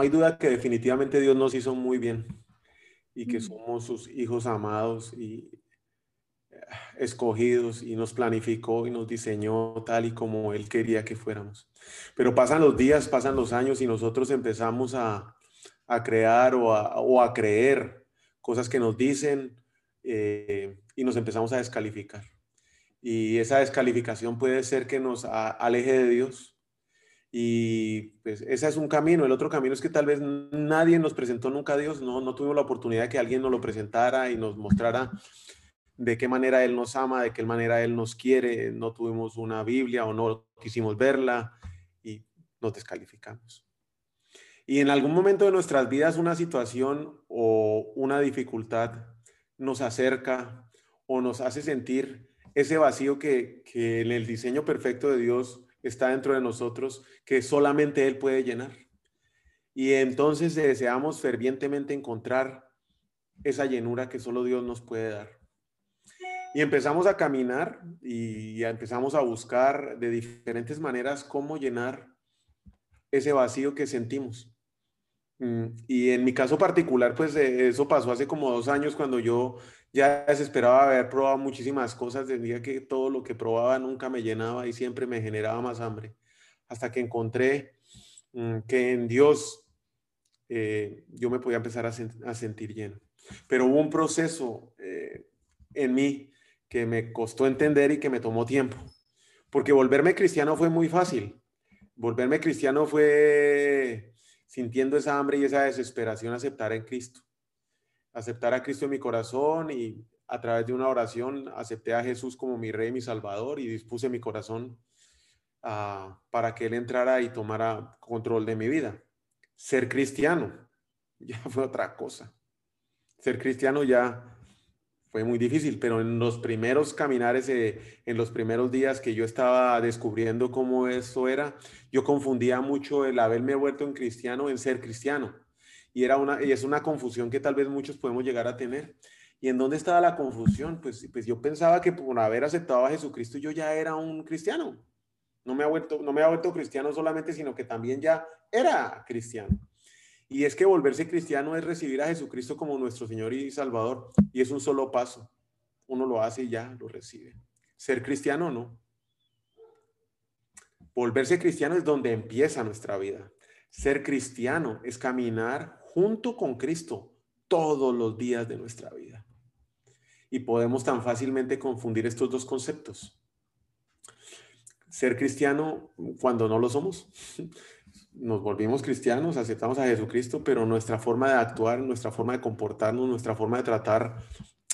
No hay duda que definitivamente Dios nos hizo muy bien y que somos sus hijos amados y eh, escogidos y nos planificó y nos diseñó tal y como Él quería que fuéramos. Pero pasan los días, pasan los años y nosotros empezamos a, crear o a, creer cosas que nos dicen eh, y nos empezamos a descalificar. Y esa descalificación puede ser que nos aleje de Dios y pues ese es un camino. El otro camino es que tal vez nadie nos presentó nunca a Dios, no, no tuvimos la oportunidad de que alguien nos lo presentara y nos mostrara de qué manera Él nos ama, de qué manera Él nos quiere. No tuvimos una Biblia o no quisimos verla y nos descalificamos. Y en algún momento de nuestras vidas una situación o una dificultad nos acerca o nos hace sentir ese vacío que, que en el diseño perfecto de Dios está dentro de nosotros que solamente Él puede llenar. Y entonces deseamos fervientemente encontrar esa llenura que solo Dios nos puede dar. Y empezamos a caminar y empezamos a buscar de diferentes maneras cómo llenar ese vacío que sentimos. Mm, y en mi caso particular, pues eh, eso pasó hace como dos años cuando yo ya desesperaba haber probado muchísimas cosas, decía que todo lo que probaba nunca me llenaba y siempre me generaba más hambre, hasta que encontré mm, que en Dios eh, yo me podía empezar a, sentir lleno. Pero hubo un proceso eh, en mí que me costó entender y que me tomó tiempo, porque volverme cristiano fue muy fácil. Volverme cristiano fue sintiendo esa hambre y esa desesperación aceptar en Cristo aceptar a Cristo en mi corazón y a través de una oración acepté a Jesús como mi rey, mi salvador y dispuse mi corazón ah, para que Él entrara y tomara control de mi vida. Ser cristiano ya fue otra cosa. Ser cristiano ya fue muy difícil, pero en los primeros caminares, eh, en los primeros días que yo estaba descubriendo cómo eso era, yo confundía mucho el haberme vuelto en cristiano en ser cristiano y, era una, y es una confusión que tal vez muchos podemos llegar a tener. ¿Y en dónde estaba la confusión? Pues, pues yo pensaba que por haber aceptado a Jesucristo yo ya era un cristiano. No me ha vuelto, no me ha vuelto cristiano solamente, sino que también ya era cristiano. Y es que volverse cristiano es recibir a Jesucristo como nuestro Señor y Salvador. Y es un solo paso. Uno lo hace y ya lo recibe. Ser cristiano no. Volverse cristiano es donde empieza nuestra vida. Ser cristiano es caminar junto con Cristo todos los días de nuestra vida. Y podemos tan fácilmente confundir estos dos conceptos. Ser cristiano cuando no lo somos. Nos volvimos cristianos, aceptamos a Jesucristo, pero nuestra forma de actuar, nuestra forma de comportarnos, nuestra forma de tratar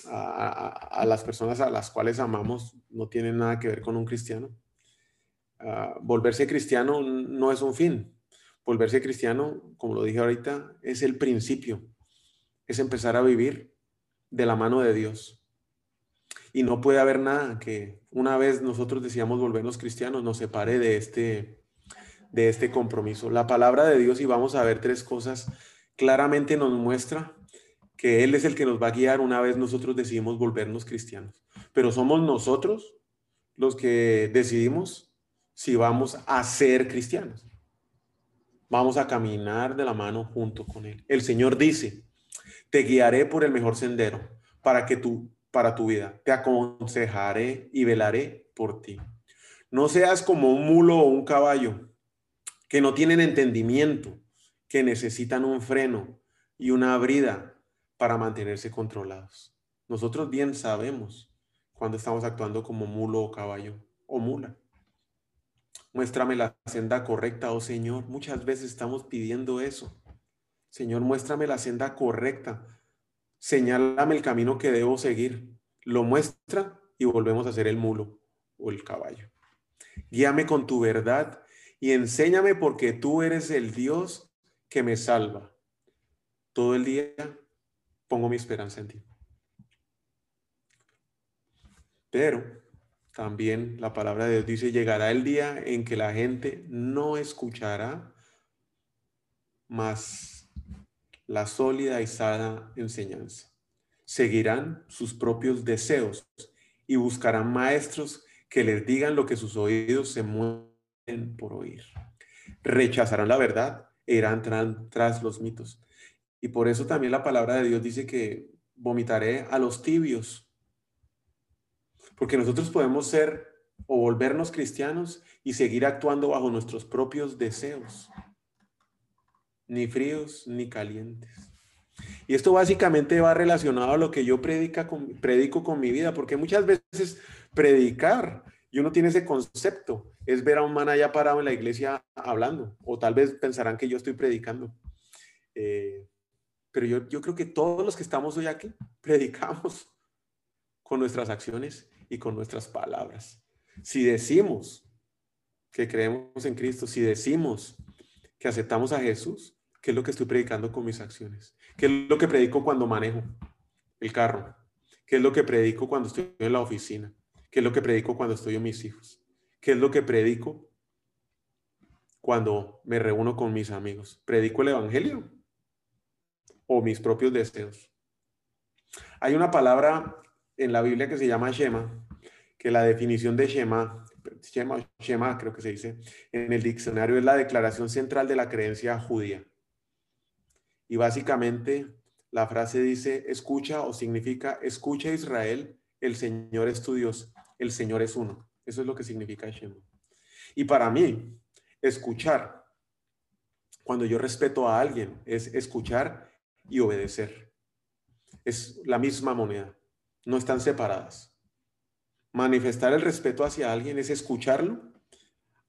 a, las personas a las cuales amamos no tiene nada que ver con un cristiano. Ah, volverse cristiano no es un fin, volverse cristiano, como lo dije ahorita, es el principio, es empezar a vivir de la mano de Dios. Y no puede haber nada que una vez nosotros decíamos volvernos cristianos nos separe de este, de este compromiso. La palabra de Dios, y vamos a ver tres cosas, claramente nos muestra que Él es el que nos va a guiar una vez nosotros decidimos volvernos cristianos. Pero somos nosotros los que decidimos si vamos a ser cristianos. Vamos a caminar de la mano junto con Él. El Señor dice, te guiaré por el mejor sendero para que tú, para tu vida. Te aconsejaré y velaré por ti. No seas como un mulo o un caballo que no tienen entendimiento, que necesitan un freno y una brida para mantenerse controlados. Nosotros bien sabemos cuando estamos actuando como mulo o caballo o mula. Muéstrame la senda correcta, oh Señor. Muchas veces estamos pidiendo eso. Señor, muéstrame la senda correcta. Señálame el camino que debo seguir. Lo muestra y volvemos a ser el mulo o el caballo. Guíame con tu verdad y enséñame porque tú eres el Dios que me salva. Todo el día pongo mi esperanza en ti. Pero también la palabra de Dios dice, llegará el día en que la gente no escuchará más la sólida y sana enseñanza. Seguirán sus propios deseos y buscarán maestros que les digan lo que sus oídos se mueven por oír. Rechazarán la verdad e irán tras los mitos. Y por eso también la palabra de Dios dice que vomitaré a los tibios. Porque nosotros podemos ser o volvernos cristianos y seguir actuando bajo nuestros propios deseos. Ni fríos ni calientes. Y esto básicamente va relacionado a lo que yo predica predico con mi vida, porque muchas veces predicar y uno tiene ese concepto, es ver a un man allá parado en la iglesia hablando, o tal vez pensarán que yo estoy predicando. Eh, pero yo, yo creo que todos los que estamos hoy aquí predicamos con nuestras acciones y con nuestras palabras. Si decimos que creemos en Cristo, si decimos que aceptamos a Jesús, ¿qué es lo que estoy predicando con mis acciones? ¿Qué es lo que predico cuando manejo el carro? ¿Qué es lo que predico cuando estoy en la oficina? ¿Qué es lo que predico cuando estoy con mis hijos? ¿Qué es lo que predico cuando me reúno con mis amigos? ¿Predico el Evangelio o mis propios deseos? Hay una palabra en la Biblia que se llama Shema, que la definición de Shema, Shema, Shema creo que se dice, en el diccionario es la declaración central de la creencia judía. Y básicamente la frase dice, escucha o significa, escucha Israel, el Señor es tu Dios el Señor es uno. Eso es lo que significa Shema. Y para mí, escuchar, cuando yo respeto a alguien, es escuchar y obedecer. Es la misma moneda, no están separadas. Manifestar el respeto hacia alguien es escucharlo,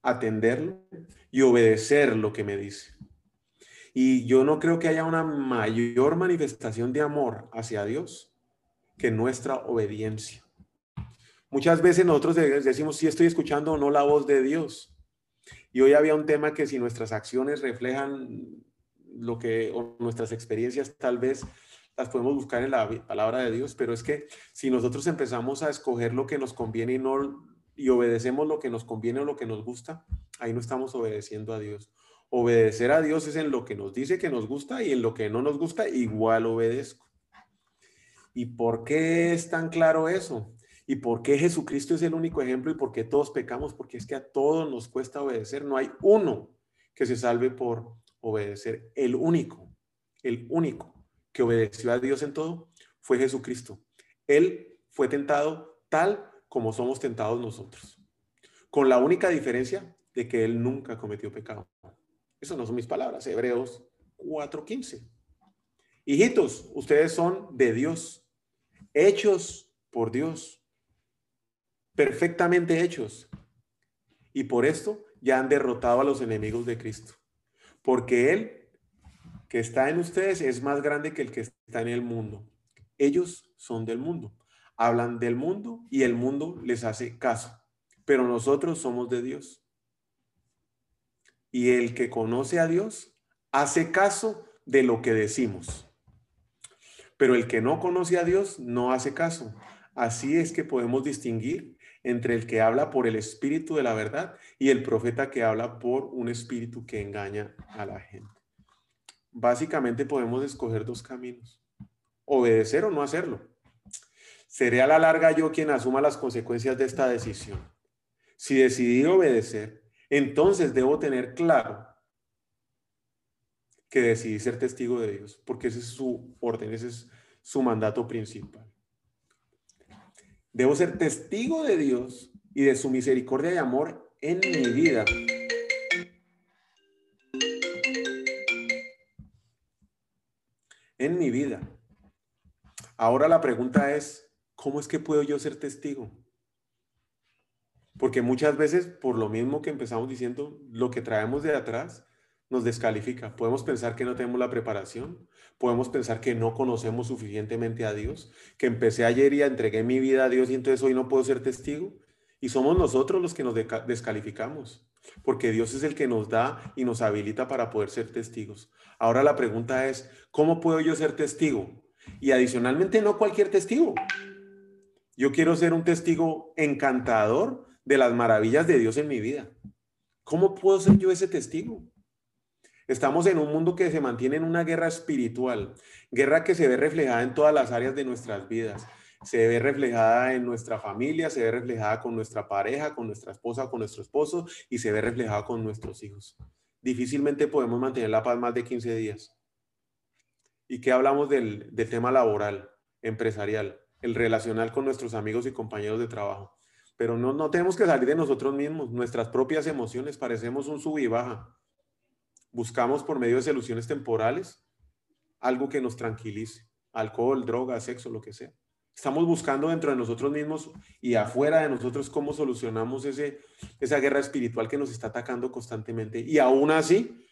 atenderlo y obedecer lo que me dice. Y yo no creo que haya una mayor manifestación de amor hacia Dios que nuestra obediencia. Muchas veces nosotros decimos si estoy escuchando o no la voz de Dios. Y hoy había un tema que si nuestras acciones reflejan lo que, o nuestras experiencias tal vez las podemos buscar en la palabra de Dios, pero es que si nosotros empezamos a escoger lo que nos conviene y no y obedecemos lo que nos conviene o lo que nos gusta, ahí no estamos obedeciendo a Dios. Obedecer a Dios es en lo que nos dice que nos gusta y en lo que no nos gusta igual obedezco. ¿Y por qué es tan claro eso? ¿Y por qué Jesucristo es el único ejemplo y por qué todos pecamos? Porque es que a todos nos cuesta obedecer. No hay uno que se salve por obedecer. El único, el único que obedeció a Dios en todo fue Jesucristo. Él fue tentado tal como somos tentados nosotros. Con la única diferencia de que Él nunca cometió pecado. Eso no son mis palabras. Hebreos 4:15. Hijitos, ustedes son de Dios, hechos por Dios perfectamente hechos. Y por esto ya han derrotado a los enemigos de Cristo. Porque Él que está en ustedes es más grande que el que está en el mundo. Ellos son del mundo. Hablan del mundo y el mundo les hace caso. Pero nosotros somos de Dios. Y el que conoce a Dios hace caso de lo que decimos. Pero el que no conoce a Dios no hace caso. Así es que podemos distinguir entre el que habla por el espíritu de la verdad y el profeta que habla por un espíritu que engaña a la gente. Básicamente podemos escoger dos caminos, obedecer o no hacerlo. Seré a la larga yo quien asuma las consecuencias de esta decisión. Si decidí obedecer, entonces debo tener claro que decidí ser testigo de Dios, porque ese es su orden, ese es su mandato principal. Debo ser testigo de Dios y de su misericordia y amor en mi vida. En mi vida. Ahora la pregunta es, ¿cómo es que puedo yo ser testigo? Porque muchas veces, por lo mismo que empezamos diciendo, lo que traemos de atrás nos descalifica. Podemos pensar que no tenemos la preparación, podemos pensar que no conocemos suficientemente a Dios, que empecé ayer y entregué mi vida a Dios y entonces hoy no puedo ser testigo. Y somos nosotros los que nos descalificamos, porque Dios es el que nos da y nos habilita para poder ser testigos. Ahora la pregunta es, ¿cómo puedo yo ser testigo? Y adicionalmente, no cualquier testigo. Yo quiero ser un testigo encantador de las maravillas de Dios en mi vida. ¿Cómo puedo ser yo ese testigo? Estamos en un mundo que se mantiene en una guerra espiritual, guerra que se ve reflejada en todas las áreas de nuestras vidas. Se ve reflejada en nuestra familia, se ve reflejada con nuestra pareja, con nuestra esposa, con nuestro esposo y se ve reflejada con nuestros hijos. Difícilmente podemos mantener la paz más de 15 días. ¿Y qué hablamos del, tema laboral, empresarial, el relacional con nuestros amigos y compañeros de trabajo? Pero no, no tenemos que salir de nosotros mismos, nuestras propias emociones, parecemos un sub y baja. Buscamos por medio de soluciones temporales algo que nos tranquilice, alcohol, droga, sexo, lo que sea. Estamos buscando dentro de nosotros mismos y afuera de nosotros cómo solucionamos ese, esa guerra espiritual que nos está atacando constantemente. Y aún así,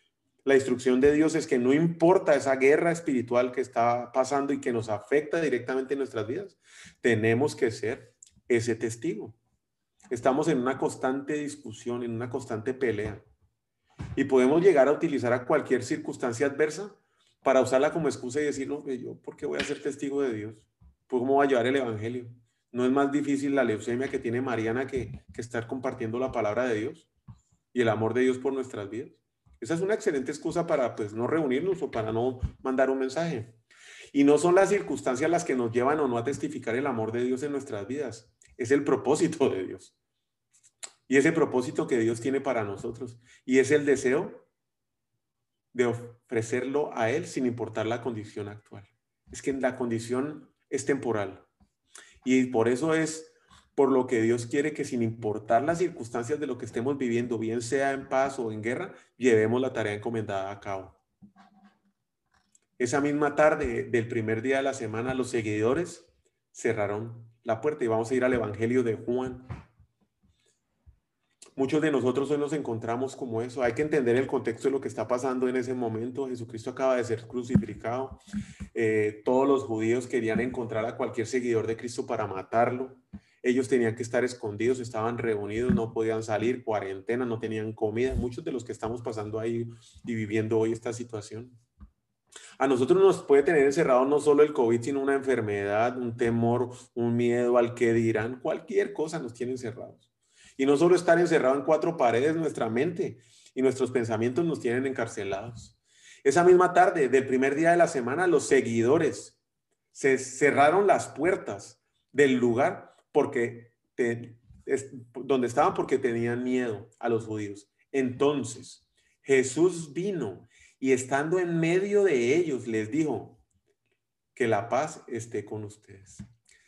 la instrucción de Dios es que no importa esa guerra espiritual que está pasando y que nos afecta directamente en nuestras vidas, tenemos que ser ese testigo. Estamos en una constante discusión, en una constante pelea. Y podemos llegar a utilizar a cualquier circunstancia adversa para usarla como excusa y decir, no, yo, ¿por qué voy a ser testigo de Dios? Pues, ¿cómo va a llevar el Evangelio? ¿No es más difícil la leucemia que tiene Mariana que, que estar compartiendo la palabra de Dios y el amor de Dios por nuestras vidas? Esa es una excelente excusa para pues no reunirnos o para no mandar un mensaje. Y no son las circunstancias las que nos llevan o no a testificar el amor de Dios en nuestras vidas. Es el propósito de Dios. Y ese propósito que Dios tiene para nosotros. Y es el deseo de ofrecerlo a Él sin importar la condición actual. Es que la condición es temporal. Y por eso es por lo que Dios quiere que sin importar las circunstancias de lo que estemos viviendo, bien sea en paz o en guerra, llevemos la tarea encomendada a cabo. Esa misma tarde del primer día de la semana, los seguidores cerraron la puerta y vamos a ir al Evangelio de Juan. Muchos de nosotros hoy nos encontramos como eso. Hay que entender el contexto de lo que está pasando en ese momento. Jesucristo acaba de ser crucificado. Eh, todos los judíos querían encontrar a cualquier seguidor de Cristo para matarlo. Ellos tenían que estar escondidos, estaban reunidos, no podían salir, cuarentena, no tenían comida. Muchos de los que estamos pasando ahí y viviendo hoy esta situación. A nosotros nos puede tener encerrado no solo el COVID, sino una enfermedad, un temor, un miedo al que dirán. Cualquier cosa nos tiene encerrados. Y no solo estar encerrado en cuatro paredes, nuestra mente y nuestros pensamientos nos tienen encarcelados. Esa misma tarde del primer día de la semana, los seguidores se cerraron las puertas del lugar porque donde estaban porque tenían miedo a los judíos. Entonces, Jesús vino y estando en medio de ellos les dijo que la paz esté con ustedes.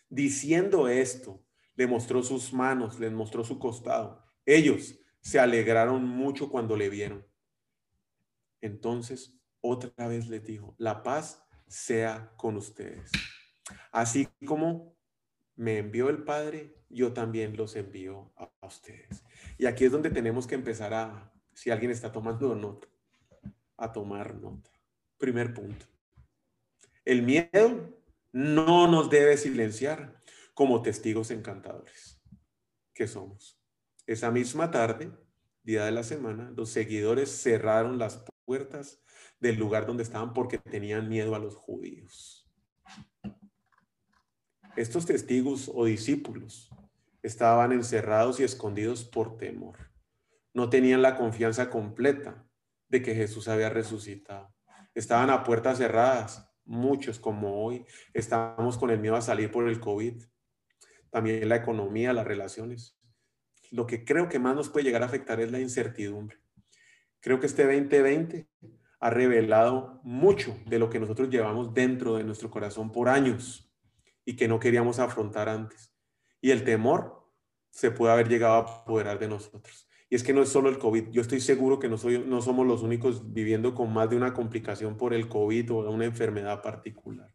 Diciendo esto, le mostró sus manos, les mostró su costado. Ellos se alegraron mucho cuando le vieron. Entonces, otra vez les dijo, la paz sea con ustedes. Así como me envió el Padre, yo también los envío a, ustedes. Y aquí es donde tenemos que empezar a, si alguien está tomando nota, a tomar nota. Primer punto. El miedo no nos debe silenciar como testigos encantadores que somos. Esa misma tarde, día de la semana, los seguidores cerraron las puertas del lugar donde estaban porque tenían miedo a los judíos. Estos testigos o discípulos estaban encerrados y escondidos por temor. No tenían la confianza completa de que Jesús había resucitado. Estaban a puertas cerradas, muchos como hoy. Estamos con el miedo a salir por el COVID también la economía, las relaciones. Lo que creo que más nos puede llegar a afectar es la incertidumbre. Creo que este 2020 ha revelado mucho de lo que nosotros llevamos dentro de nuestro corazón por años y que no queríamos afrontar antes. Y el temor se puede haber llegado a apoderar de nosotros. Y es que no es solo el COVID. Yo estoy seguro que no, soy, no somos los únicos viviendo con más de una complicación por el COVID o una enfermedad particular.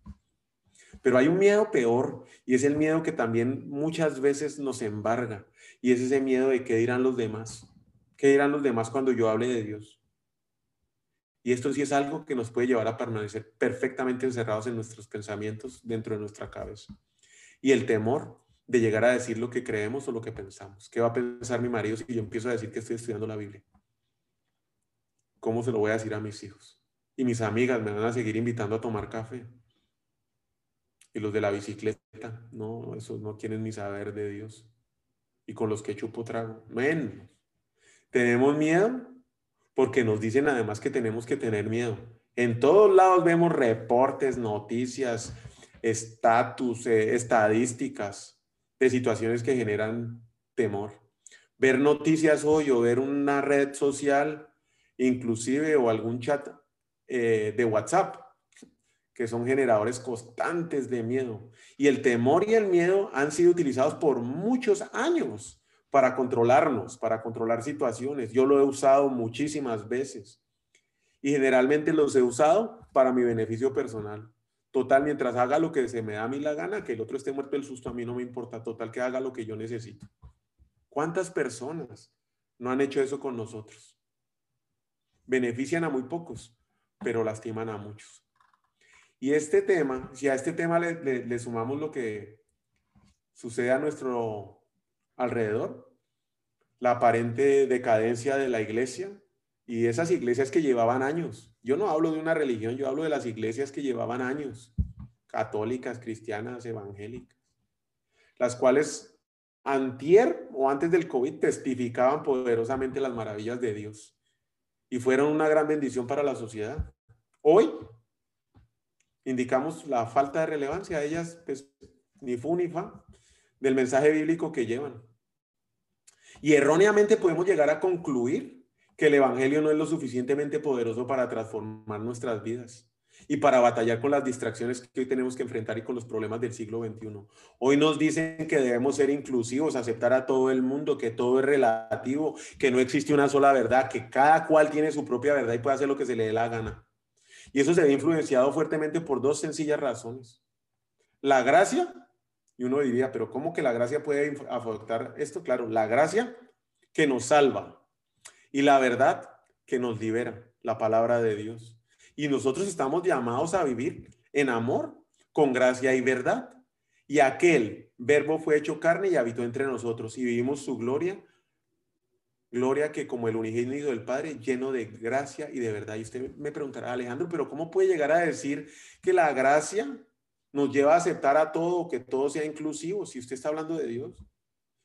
Pero hay un miedo peor y es el miedo que también muchas veces nos embarga y es ese miedo de qué dirán los demás. ¿Qué dirán los demás cuando yo hable de Dios? Y esto sí es algo que nos puede llevar a permanecer perfectamente encerrados en nuestros pensamientos dentro de nuestra cabeza. Y el temor de llegar a decir lo que creemos o lo que pensamos. ¿Qué va a pensar mi marido si yo empiezo a decir que estoy estudiando la Biblia? ¿Cómo se lo voy a decir a mis hijos? Y mis amigas me van a seguir invitando a tomar café. Y los de la bicicleta, no, esos no quieren ni saber de Dios. Y con los que chupo trago, menos. ¿Tenemos miedo? Porque nos dicen además que tenemos que tener miedo. En todos lados vemos reportes, noticias, estatus, eh, estadísticas de situaciones que generan temor. Ver noticias hoy o ver una red social, inclusive o algún chat eh, de WhatsApp, que son generadores constantes de miedo. Y el temor y el miedo han sido utilizados por muchos años para controlarnos, para controlar situaciones. Yo lo he usado muchísimas veces y generalmente los he usado para mi beneficio personal. Total, mientras haga lo que se me da a mí la gana, que el otro esté muerto del susto, a mí no me importa. Total, que haga lo que yo necesito. ¿Cuántas personas no han hecho eso con nosotros? Benefician a muy pocos, pero lastiman a muchos. Y este tema, si a este tema le, sumamos lo que sucede a nuestro alrededor, la aparente decadencia de la iglesia y esas iglesias que llevaban años, yo no hablo de una religión, yo hablo de las iglesias que llevaban años, católicas, cristianas, evangélicas, las cuales antier o antes del COVID testificaban poderosamente las maravillas de Dios y fueron una gran bendición para la sociedad. Hoy indicamos la falta de relevancia a ellas, pues, ni fu ni fa, del mensaje bíblico que llevan. Y erróneamente podemos llegar a concluir que el Evangelio no es lo suficientemente poderoso para transformar nuestras vidas y para batallar con las distracciones que hoy tenemos que enfrentar y con los problemas del siglo XXI. Hoy nos dicen que debemos ser inclusivos, aceptar a todo el mundo, que todo es relativo, que no existe una sola verdad, que cada cual tiene su propia verdad y puede hacer lo que se le dé la gana. Y eso se ve influenciado fuertemente por dos sencillas razones. La gracia, y uno diría, pero ¿cómo que la gracia puede afectar esto? Claro, la gracia que nos salva, y la verdad que nos libera, la palabra de Dios. Y nosotros estamos llamados a vivir en amor, con gracia y verdad. Y aquel verbo fue hecho carne y habitó entre nosotros y vivimos su gloria, gloria que como el unigénito del Padre, lleno de gracia y de verdad. Y usted me preguntará, Alejandro, pero ¿cómo puede llegar a decir que la gracia nos lleva a aceptar a todo, que todo sea inclusivo, si usted está hablando de Dios?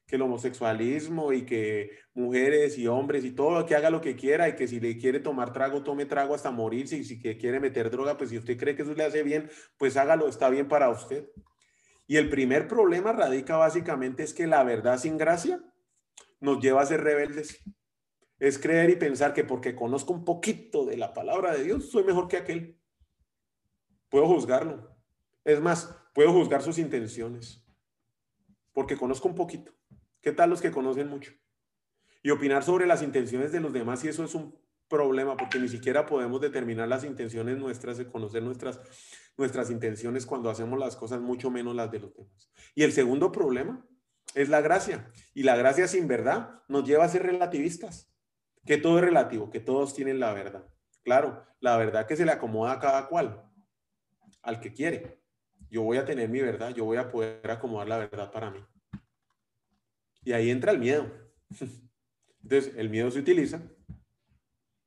que el homosexualismo y que mujeres y hombres y todo, que haga lo que quiera y que si le quiere tomar trago, tome trago hasta morirse y si quiere meter droga, pues si usted cree que eso le hace bien, pues hágalo, está bien para usted. Y el primer problema radica básicamente es que la verdad sin gracia nos lleva a ser rebeldes. Es creer y pensar que porque conozco un poquito de la palabra de Dios, soy mejor que aquel. Puedo juzgarlo. Es más, puedo juzgar sus intenciones porque conozco un poquito. ¿Qué tal los que conocen mucho? Y opinar sobre las intenciones de los demás, y eso es un problema, porque ni siquiera podemos determinar las intenciones nuestras, conocer nuestras, nuestras intenciones cuando hacemos las cosas, mucho menos las de los demás. Y el segundo problema es la gracia. Y la gracia sin verdad nos lleva a ser relativistas, que todo es relativo, que todos tienen la verdad. Claro, la verdad que se le acomoda a cada cual, al que quiere. Yo voy a tener mi verdad, yo voy a poder acomodar la verdad para mí. Y ahí entra el miedo. Entonces, el miedo se utiliza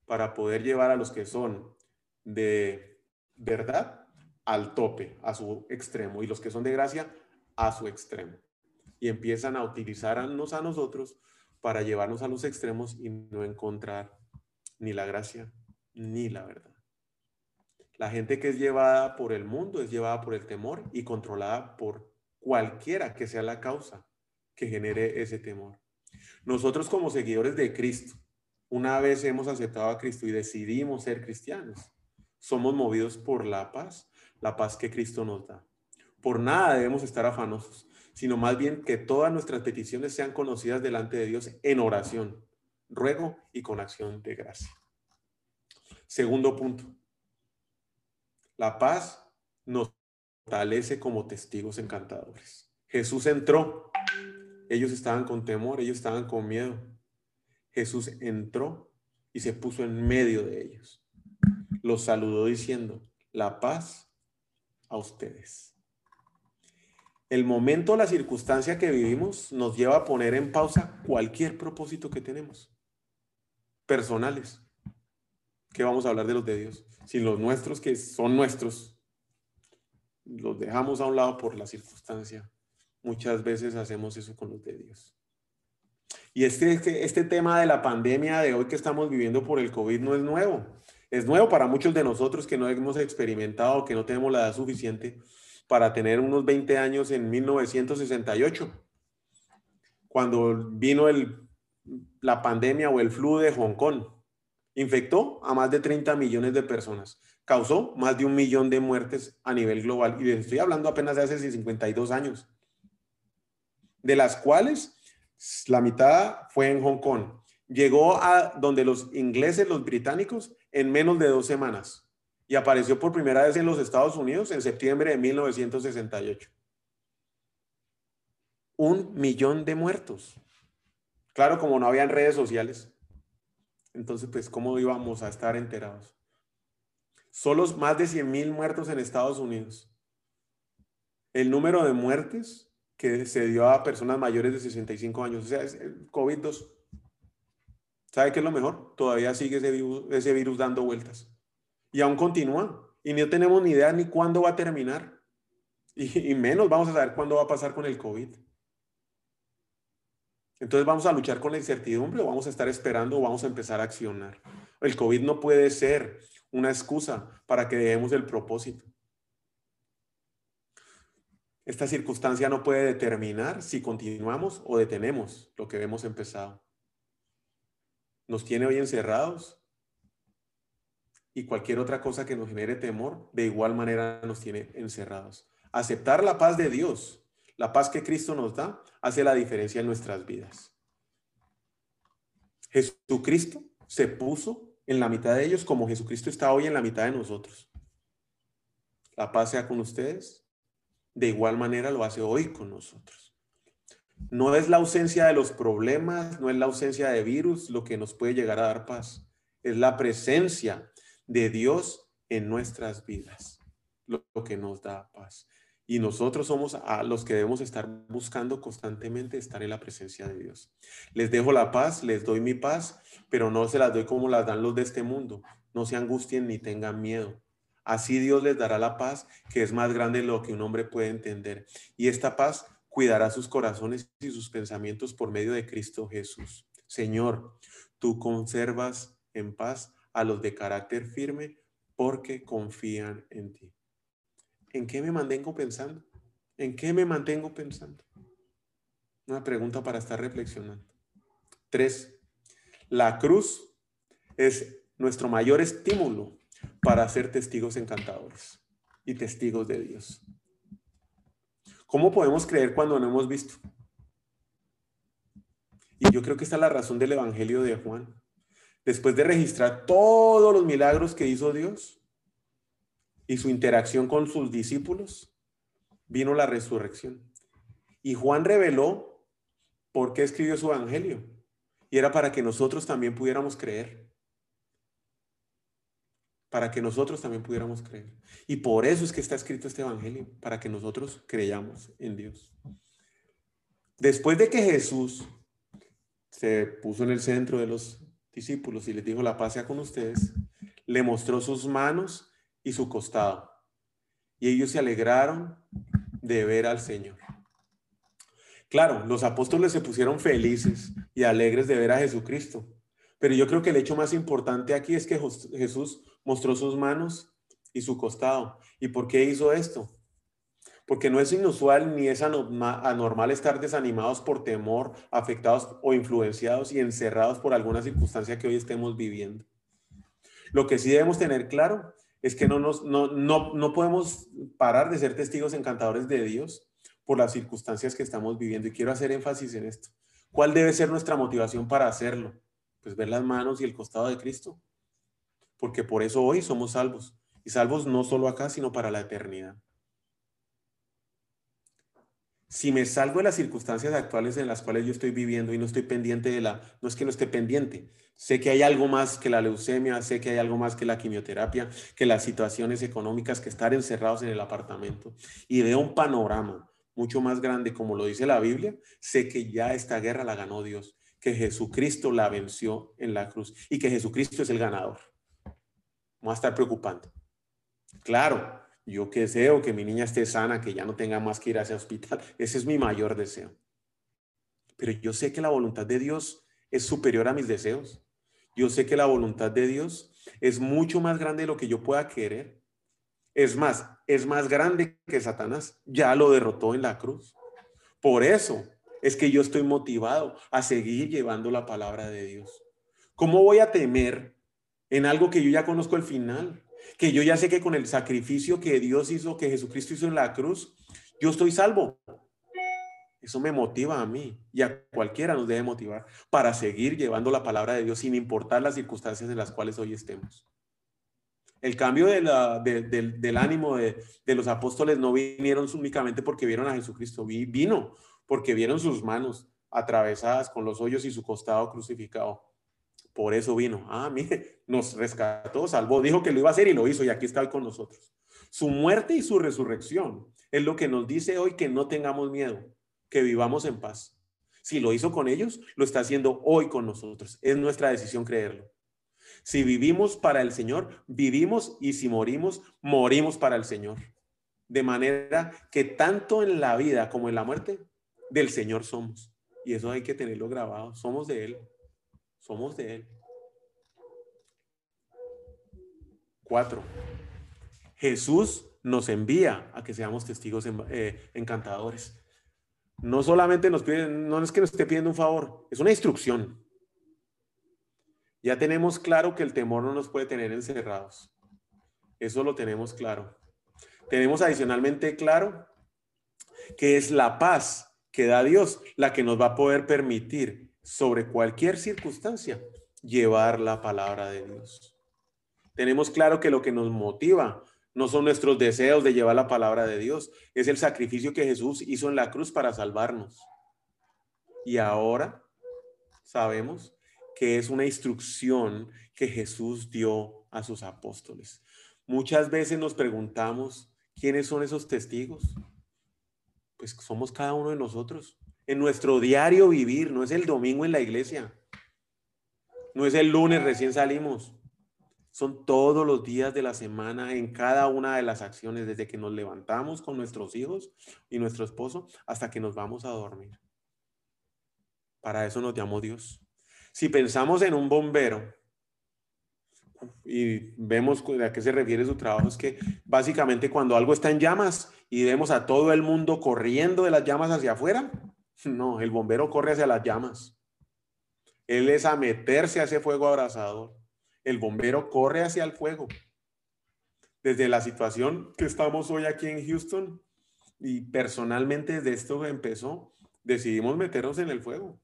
para poder llevar a los que son de verdad al tope, a su extremo, y los que son de gracia a su extremo. Y empiezan a utilizarnos a nosotros para llevarnos a los extremos y no encontrar ni la gracia ni la verdad. La gente que es llevada por el mundo es llevada por el temor y controlada por cualquiera que sea la causa que genere ese temor. Nosotros como seguidores de Cristo, una vez hemos aceptado a Cristo y decidimos ser cristianos, somos movidos por la paz, la paz que Cristo nos da. Por nada debemos estar afanosos, sino más bien que todas nuestras peticiones sean conocidas delante de Dios en oración, ruego y con acción de gracia. Segundo punto. La paz nos fortalece como testigos encantadores. Jesús entró ellos estaban con temor, ellos estaban con miedo. Jesús entró y se puso en medio de ellos. Los saludó diciendo, la paz a ustedes. El momento, la circunstancia que vivimos nos lleva a poner en pausa cualquier propósito que tenemos, personales. ¿Qué vamos a hablar de los de Dios? Si los nuestros, que son nuestros, los dejamos a un lado por la circunstancia. Muchas veces hacemos eso con los de Dios. Y este, este, este tema de la pandemia de hoy que estamos viviendo por el COVID no es nuevo. Es nuevo para muchos de nosotros que no hemos experimentado, que no tenemos la edad suficiente para tener unos 20 años en 1968, cuando vino el, la pandemia o el flu de Hong Kong. Infectó a más de 30 millones de personas, causó más de un millón de muertes a nivel global. Y estoy hablando apenas de hace 52 años, de las cuales la mitad fue en Hong Kong. Llegó a donde los ingleses, los británicos, en menos de dos semanas y apareció por primera vez en los Estados Unidos en septiembre de 1968. Un millón de muertos. Claro, como no habían redes sociales. Entonces, pues, ¿cómo íbamos a estar enterados? Solo más de 100 mil muertos en Estados Unidos. El número de muertes que se dio a personas mayores de 65 años. O sea, es el COVID-2. ¿Sabe qué es lo mejor? Todavía sigue ese virus, ese virus dando vueltas. Y aún continúa. Y no tenemos ni idea ni cuándo va a terminar. Y, menos vamos a saber cuándo va a pasar con el COVID. Entonces vamos a luchar con la incertidumbre o vamos a estar esperando o vamos a empezar a accionar. El COVID no puede ser una excusa para que dejemos el propósito. Esta circunstancia no puede determinar si continuamos o detenemos lo que hemos empezado. Nos tiene hoy encerrados y cualquier otra cosa que nos genere temor, de igual manera nos tiene encerrados. Aceptar la paz de Dios, la paz que Cristo nos da, hace la diferencia en nuestras vidas. Jesucristo se puso en la mitad de ellos como Jesucristo está hoy en la mitad de nosotros. La paz sea con ustedes de igual manera lo hace hoy con nosotros. No es la ausencia de los problemas, no es la ausencia de virus lo que nos puede llegar a dar paz, es la presencia de Dios en nuestras vidas, lo, que nos da paz. Y nosotros somos a los que debemos estar buscando constantemente estar en la presencia de Dios. Les dejo la paz, les doy mi paz, pero no se las doy como las dan los de este mundo. No se angustien ni tengan miedo. Así Dios les dará la paz que es más grande de lo que un hombre puede entender. Y esta paz cuidará sus corazones y sus pensamientos por medio de Cristo Jesús. Señor, tú conservas en paz a los de carácter firme porque confían en ti. ¿En qué me mantengo pensando? ¿En qué me mantengo pensando? Una pregunta para estar reflexionando. Tres, la cruz es nuestro mayor estímulo para ser testigos encantadores y testigos de Dios. ¿Cómo podemos creer cuando no hemos visto? Y yo creo que esta es la razón del Evangelio de Juan. Después de registrar todos los milagros que hizo Dios y su interacción con sus discípulos, vino la resurrección. Y Juan reveló por qué escribió su Evangelio. Y era para que nosotros también pudiéramos creer para que nosotros también pudiéramos creer. Y por eso es que está escrito este Evangelio, para que nosotros creyamos en Dios. Después de que Jesús se puso en el centro de los discípulos y les dijo, la paz sea con ustedes, le mostró sus manos y su costado. Y ellos se alegraron de ver al Señor. Claro, los apóstoles se pusieron felices y alegres de ver a Jesucristo. Pero yo creo que el hecho más importante aquí es que Jesús mostró sus manos y su costado. ¿Y por qué hizo esto? Porque no es inusual ni es anormal estar desanimados por temor, afectados o influenciados y encerrados por alguna circunstancia que hoy estemos viviendo. Lo que sí debemos tener claro es que no, nos, no, no, no podemos parar de ser testigos encantadores de Dios por las circunstancias que estamos viviendo. Y quiero hacer énfasis en esto. ¿Cuál debe ser nuestra motivación para hacerlo? Pues ver las manos y el costado de Cristo porque por eso hoy somos salvos. Y salvos no solo acá, sino para la eternidad. Si me salgo de las circunstancias actuales en las cuales yo estoy viviendo y no estoy pendiente de la, no es que no esté pendiente, sé que hay algo más que la leucemia, sé que hay algo más que la quimioterapia, que las situaciones económicas, que estar encerrados en el apartamento y veo un panorama mucho más grande, como lo dice la Biblia, sé que ya esta guerra la ganó Dios, que Jesucristo la venció en la cruz y que Jesucristo es el ganador. Vamos a estar preocupando. Claro, yo que deseo que mi niña esté sana, que ya no tenga más que ir a ese hospital. Ese es mi mayor deseo. Pero yo sé que la voluntad de Dios es superior a mis deseos. Yo sé que la voluntad de Dios es mucho más grande de lo que yo pueda querer. Es más, es más grande que Satanás. Ya lo derrotó en la cruz. Por eso es que yo estoy motivado a seguir llevando la palabra de Dios. ¿Cómo voy a temer en algo que yo ya conozco el final? Que yo ya sé que con el sacrificio que Dios hizo, que Jesucristo hizo en la cruz, yo estoy salvo. Eso me motiva a mí y a cualquiera nos debe motivar para seguir llevando la palabra de Dios sin importar las circunstancias en las cuales hoy estemos. El cambio del ánimo de, los apóstoles no vinieron únicamente porque vieron a Jesucristo, vino porque vieron sus manos atravesadas con los hoyos y su costado crucificado. Por eso vino. Ah, mire, nos rescató, salvó, dijo que lo iba a hacer y lo hizo y aquí está con nosotros. Su muerte y su resurrección es lo que nos dice hoy que no tengamos miedo, que vivamos en paz. Si lo hizo con ellos, lo está haciendo hoy con nosotros. Es nuestra decisión creerlo. Si vivimos para el Señor, vivimos y si morimos, morimos para el Señor. De manera que tanto en la vida como en la muerte, del Señor somos. Y eso hay que tenerlo grabado. Somos de Él. Somos de Él. Cuatro. Jesús nos envía a que seamos testigos eh, encantadores. No solamente nos pide, no es que nos esté pidiendo un favor, es una instrucción. Ya tenemos claro que el temor no nos puede tener encerrados. Eso lo tenemos claro. Tenemos adicionalmente claro que es la paz que da Dios la que nos va a poder permitir sobre cualquier circunstancia llevar la palabra de Dios. Tenemos claro que lo que nos motiva no son nuestros deseos de llevar la palabra de Dios, es el sacrificio que Jesús hizo en la cruz para salvarnos. Y ahora sabemos que es una instrucción que Jesús dio a sus apóstoles. Muchas veces nos preguntamos, ¿quiénes son esos testigos? Pues somos cada uno de nosotros. En nuestro diario vivir, no es el domingo en la iglesia, no es el lunes recién salimos, son todos los días de la semana en cada una de las acciones, desde que nos levantamos con nuestros hijos y nuestro esposo hasta que nos vamos a dormir. Para eso nos llamó Dios. Si pensamos en un bombero y vemos a qué se refiere su trabajo, es que básicamente cuando algo está en llamas y vemos a todo el mundo corriendo de las llamas hacia afuera, no, el bombero corre hacia las llamas. Él es a meterse a ese fuego abrasador. El bombero corre hacia el fuego. Desde la situación que estamos hoy aquí en Houston, y personalmente desde esto empezó, decidimos meternos en el fuego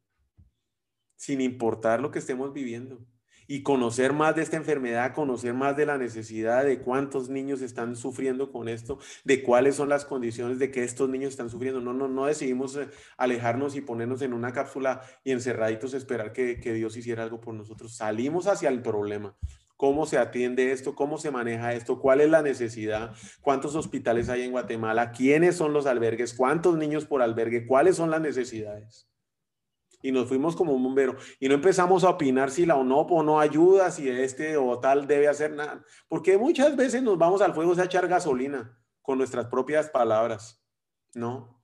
sin importar lo que estemos viviendo. Y conocer más de esta enfermedad, conocer más de la necesidad de cuántos niños están sufriendo con esto, de cuáles son las condiciones de que estos niños están sufriendo. No, no, no decidimos eh, alejarnos y ponernos en una cápsula y encerraditos esperar que, que Dios hiciera algo por nosotros. Salimos hacia el problema. Cómo se atiende esto, cómo se maneja esto, cuál es la necesidad, cuántos hospitales hay en Guatemala, quiénes son los albergues, cuántos niños por albergue, cuáles son las necesidades y nos fuimos como un bombero y no empezamos a opinar si la ONOP o no ayuda, si este o tal debe hacer nada, porque muchas veces nos vamos al fuego a echar gasolina con nuestras propias palabras, ¿no?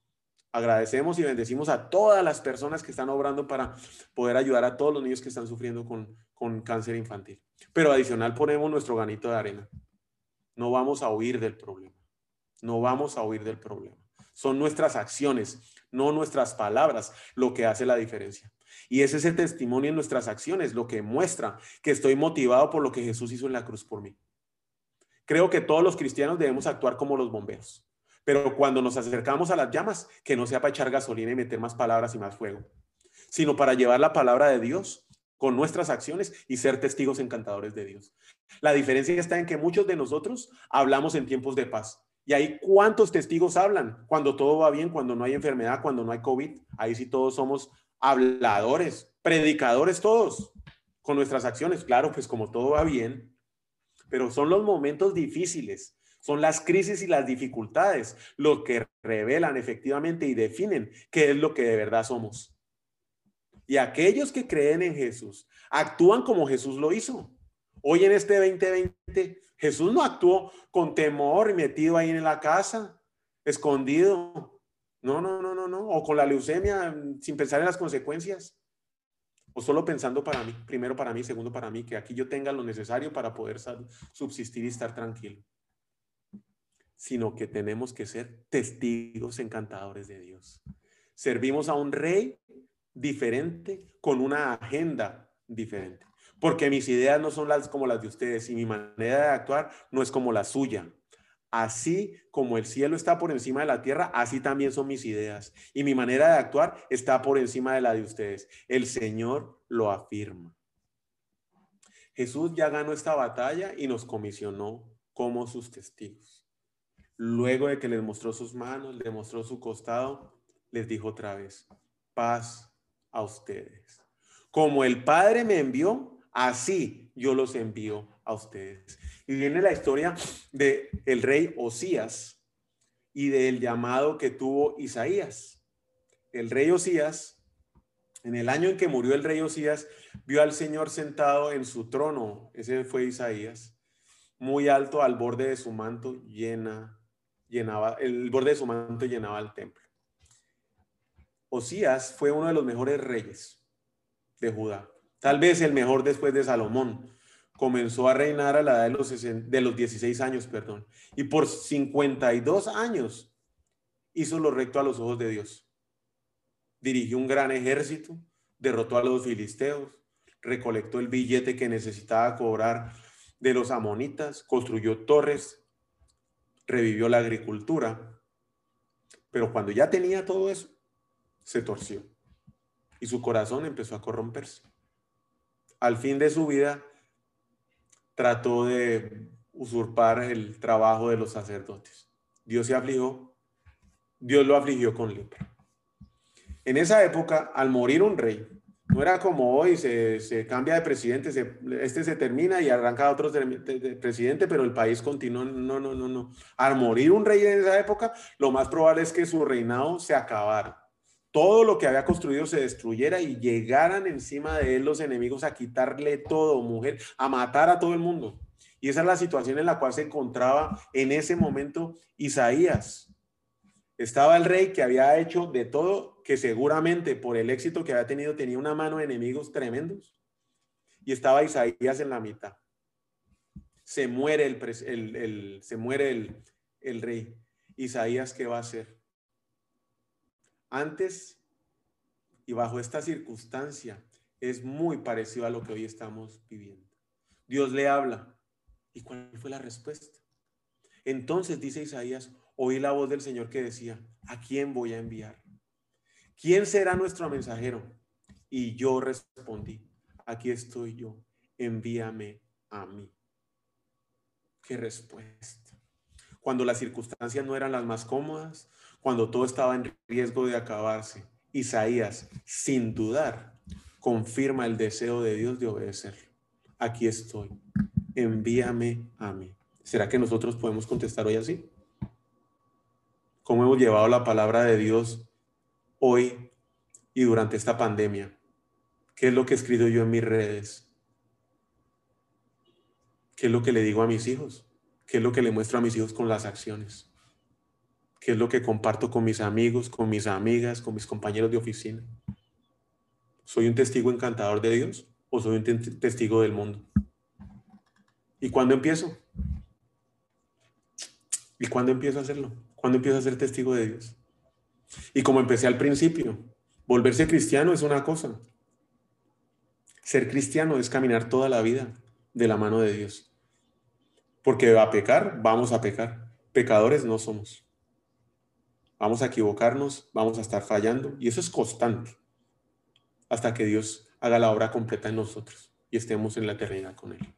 Agradecemos y bendecimos a todas las personas que están obrando para poder ayudar a todos los niños que están sufriendo con, con cáncer infantil. Pero adicional ponemos nuestro ganito de arena. No vamos a huir del problema. No vamos a huir del problema. Son nuestras acciones, no nuestras palabras, lo que hace la diferencia. Y es ese testimonio en nuestras acciones lo que muestra que estoy motivado por lo que Jesús hizo en la cruz por mí. Creo que todos los cristianos debemos actuar como los bomberos. Pero cuando nos acercamos a las llamas, que no sea para echar gasolina y meter más palabras y más fuego, sino para llevar la palabra de Dios con nuestras acciones y ser testigos encantadores de Dios. La diferencia está en que muchos de nosotros hablamos en tiempos de paz y ahí cuántos testigos hablan cuando todo va bien, cuando no hay enfermedad, cuando no hay COVID. Ahí sí todos somos habladores, predicadores todos, con nuestras acciones. Claro, pues como todo va bien, pero son los momentos difíciles Son las crisis y las dificultades lo que revelan efectivamente y definen qué es lo que de verdad somos. Y aquellos que creen en Jesús actúan como Jesús lo hizo. Hoy en este 2020, Jesús no actuó con temor y metido ahí en la casa, escondido. No, no, no, no, no. O con la leucemia sin pensar en las consecuencias. O solo pensando para mí, primero para mí, segundo para mí, que aquí yo tenga lo necesario para poder subsistir y estar tranquilo sino que tenemos que ser testigos encantadores de Dios. Servimos a un rey diferente, con una agenda diferente, porque mis ideas no son las como las de ustedes y mi manera de actuar no es como la suya. Así como el cielo está por encima de la tierra, así también son mis ideas. Y mi manera de actuar está por encima de la de ustedes. El Señor lo afirma. Jesús ya ganó esta batalla y nos comisionó como sus testigos. Luego de que les mostró sus manos, les mostró su costado, les dijo otra vez, paz a ustedes. Como el Padre me envió, así yo los envío a ustedes. Y viene la historia de el rey Osías y del llamado que tuvo Isaías. El rey Osías, en el año en que murió el rey Osías, vio al Señor sentado en su trono, ese fue Isaías, muy alto al borde de su manto, llena llenaba, el borde de su manto llenaba el templo. Osías fue uno de los mejores reyes de Judá, tal vez el mejor después de Salomón. Comenzó a reinar a la edad de los, de los 16 años, perdón, y por 52 años hizo lo recto a los ojos de Dios. Dirigió un gran ejército, derrotó a los filisteos, recolectó el billete que necesitaba cobrar de los amonitas, construyó torres, revivió la agricultura, pero cuando ya tenía todo eso, se torció y su corazón empezó a corromperse. Al fin de su vida, trató de usurpar el trabajo de los sacerdotes. Dios se afligió, Dios lo afligió con lepra. En esa época, al morir un rey, no era como hoy, se, cambia de presidente, este se termina y arranca otro presidente, pero el país continúa. No, no, no, no. Al morir un rey en esa época, lo más probable es que su reinado se acabara. Todo lo que había construido se destruyera y llegaran encima de él los enemigos a quitarle todo, mujer, a matar a todo el mundo. Y esa es la situación en la cual se encontraba en ese momento Isaías. Estaba el rey que había hecho de todo, que seguramente por el éxito que había tenido tenía una mano de enemigos tremendos. Y estaba Isaías en la mitad. Se muere el, el rey. Isaías, ¿qué va a hacer? Antes y bajo esta circunstancia es muy parecido a lo que hoy estamos viviendo. Dios le habla. ¿Y cuál fue la respuesta? Entonces dice Isaías, oí la voz del Señor que decía, ¿a quién voy a enviar? ¿Quién será nuestro mensajero? Y yo respondí, aquí estoy yo, envíame a mí. Qué respuesta. Cuando las circunstancias no eran las más cómodas, cuando todo estaba en riesgo de acabarse, Isaías, sin dudar, confirma el deseo de Dios de obedecer. Aquí estoy, envíame a mí. ¿Será que nosotros podemos contestar hoy así? cómo hemos llevado la palabra de Dios hoy y durante esta pandemia. ¿Qué es lo que he escrito yo en mis redes? ¿Qué es lo que le digo a mis hijos? ¿Qué es lo que le muestro a mis hijos con las acciones? ¿Qué es lo que comparto con mis amigos, con mis amigas, con mis compañeros de oficina? ¿Soy un testigo encantador de Dios o soy un testigo del mundo? ¿Y cuándo empiezo? ¿Y cuándo empiezo a hacerlo? cuando empiezo a ser testigo de Dios. Y como empecé al principio, volverse cristiano es una cosa. Ser cristiano es caminar toda la vida de la mano de Dios. Porque a pecar, vamos a pecar. Pecadores no somos. Vamos a equivocarnos, vamos a estar fallando. Y eso es constante. Hasta que Dios haga la obra completa en nosotros y estemos en la eternidad con Él.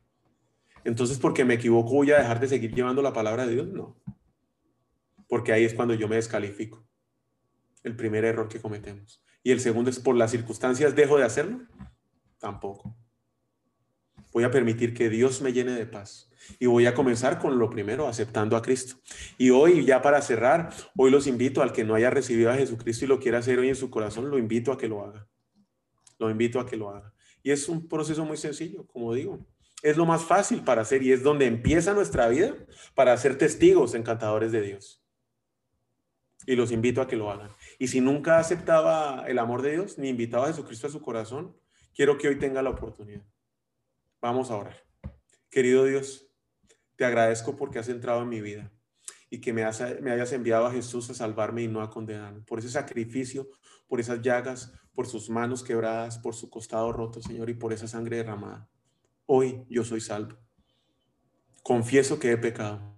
Entonces, porque me equivoco, voy a dejar de seguir llevando la palabra de Dios. No porque ahí es cuando yo me descalifico. El primer error que cometemos. Y el segundo es por las circunstancias dejo de hacerlo. Tampoco. Voy a permitir que Dios me llene de paz. Y voy a comenzar con lo primero, aceptando a Cristo. Y hoy, ya para cerrar, hoy los invito al que no haya recibido a Jesucristo y lo quiera hacer hoy en su corazón, lo invito a que lo haga. Lo invito a que lo haga. Y es un proceso muy sencillo, como digo. Es lo más fácil para hacer y es donde empieza nuestra vida para ser testigos encantadores de Dios. Y los invito a que lo hagan. Y si nunca aceptaba el amor de Dios, ni invitaba a Jesucristo a su corazón, quiero que hoy tenga la oportunidad. Vamos a orar. Querido Dios, te agradezco porque has entrado en mi vida y que me, me hayas enviado a Jesús a salvarme y no a condenarme. Por ese sacrificio, por esas llagas, por sus manos quebradas, por su costado roto, Señor, y por esa sangre derramada. Hoy yo soy salvo. Confieso que he pecado,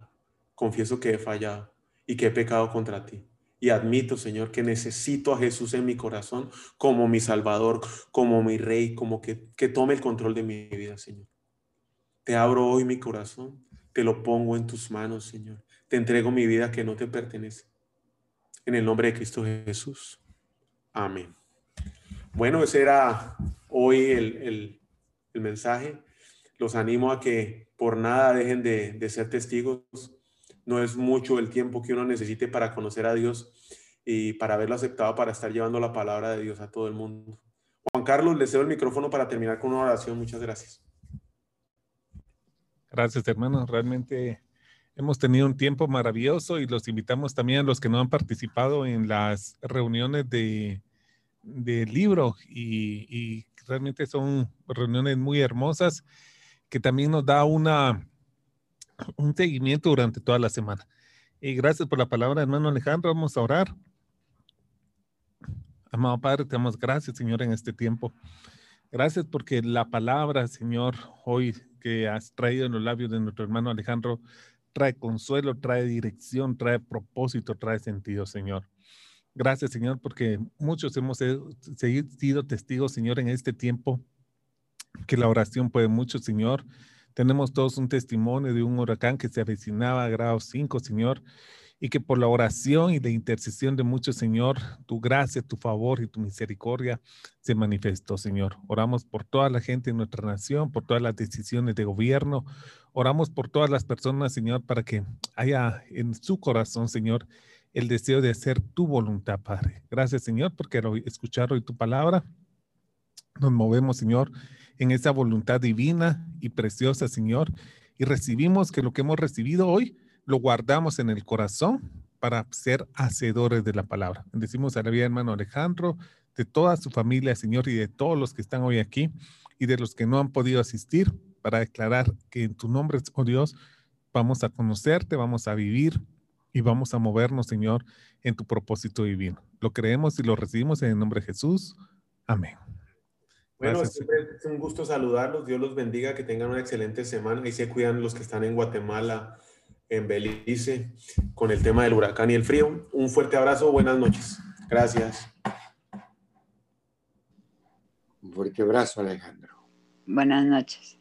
confieso que he fallado y que he pecado contra ti. Y admito, Señor, que necesito a Jesús en mi corazón como mi Salvador, como mi Rey, como que, que tome el control de mi vida, Señor. Te abro hoy mi corazón, te lo pongo en tus manos, Señor. Te entrego mi vida que no te pertenece. En el nombre de Cristo Jesús. Amén. Bueno, ese era hoy el, mensaje. Los animo a que por nada dejen de, de ser testigos no es mucho el tiempo que uno necesite para conocer a Dios y para haberlo aceptado para estar llevando la palabra de Dios a todo el mundo. Juan Carlos, le cedo el micrófono para terminar con una oración. Muchas gracias. Gracias, hermano. Realmente hemos tenido un tiempo maravilloso y los invitamos también a los que no han participado en las reuniones de, libro y, y realmente son reuniones muy hermosas que también nos da una, un seguimiento durante toda la semana. Y gracias por la palabra, hermano Alejandro. Vamos a orar. Amado Padre, te damos gracias, Señor, en este tiempo. Gracias porque la palabra, Señor, hoy que has traído en los labios de nuestro hermano Alejandro, trae consuelo, trae dirección, trae propósito, trae sentido, Señor. Gracias, Señor, porque muchos hemos sido testigos, Señor, en este tiempo, que la oración puede mucho, Señor, tenemos todos un testimonio de un huracán que se avecinaba a grado 5, Señor, y que por la oración y la intercesión de muchos, Señor, tu gracia, tu favor y tu misericordia se manifestó, Señor. Oramos por toda la gente en nuestra nación, por todas las decisiones de gobierno. Oramos por todas las personas, Señor, para que haya en su corazón, Señor, el deseo de hacer tu voluntad, Padre. Gracias, Señor, porque escuchar hoy tu palabra, nos movemos, Señor, en esa voluntad divina y preciosa, Señor, y recibimos que lo que hemos recibido hoy lo guardamos en el corazón para ser hacedores de la palabra. Bendecimos a la vida hermano Alejandro, de toda su familia, Señor, y de todos los que están hoy aquí y de los que no han podido asistir para declarar que en tu nombre, oh Dios, vamos a conocerte, vamos a vivir y vamos a movernos, Señor, en tu propósito divino. Lo creemos y lo recibimos en el nombre de Jesús. Amén. Bueno, siempre es un gusto saludarlos. Dios los bendiga, que tengan una excelente semana. Y se cuidan los que están en Guatemala, en Belice, con el tema del huracán y el frío. Un fuerte abrazo, buenas noches. Gracias. Un fuerte abrazo, Alejandro. Buenas noches.